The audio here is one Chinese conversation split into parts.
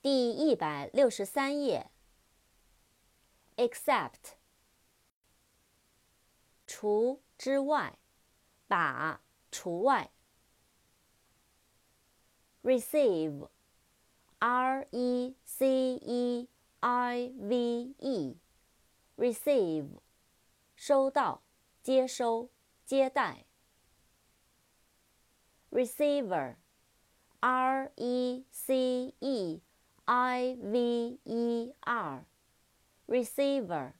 第一百六十三页。except，除之外，把除外。receive，r e c e i v e，receive，收到，接收，接待。receiver，r e c e i v e r，receiver，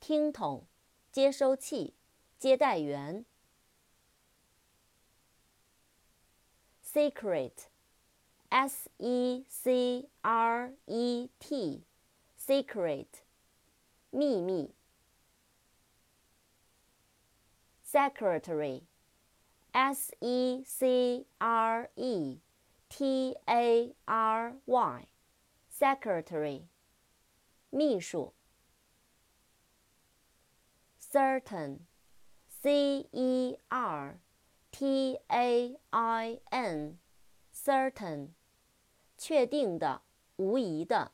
听筒，接收器，接待员。secret，s e c r e t，secret，秘密。secretary。S E C R E T A R Y，secretary，秘书。Certain，C E R T A I N，certain，确定的，无疑的。